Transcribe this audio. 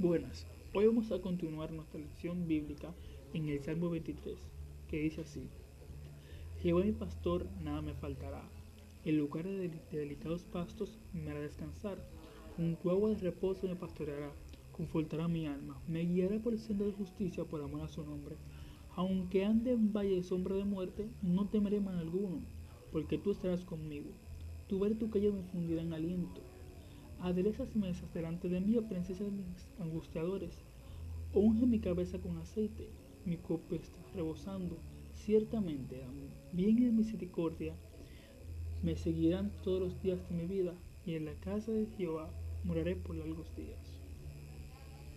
Buenas, hoy vamos a continuar nuestra lección bíblica en el Salmo 23, que dice así, Jehová mi pastor, nada me faltará, en lugar de, delicados pastos me hará descansar, junto a agua de reposo me pastoreará, confortará mi alma, me guiará por el sendero de justicia por amor a su nombre. Aunque ande en valle de sombra de muerte, no temeré mal alguno, porque tú estarás conmigo. Tu ver tu calle me fundirán aliento Aderezas mesas delante de mí, presencia de mis angustiadores. Unge mi cabeza con aceite, mi copa está rebosando. Ciertamente, bien y misericordia me seguirán todos los días de mi vida, y en la casa de Jehová moraré por largos días.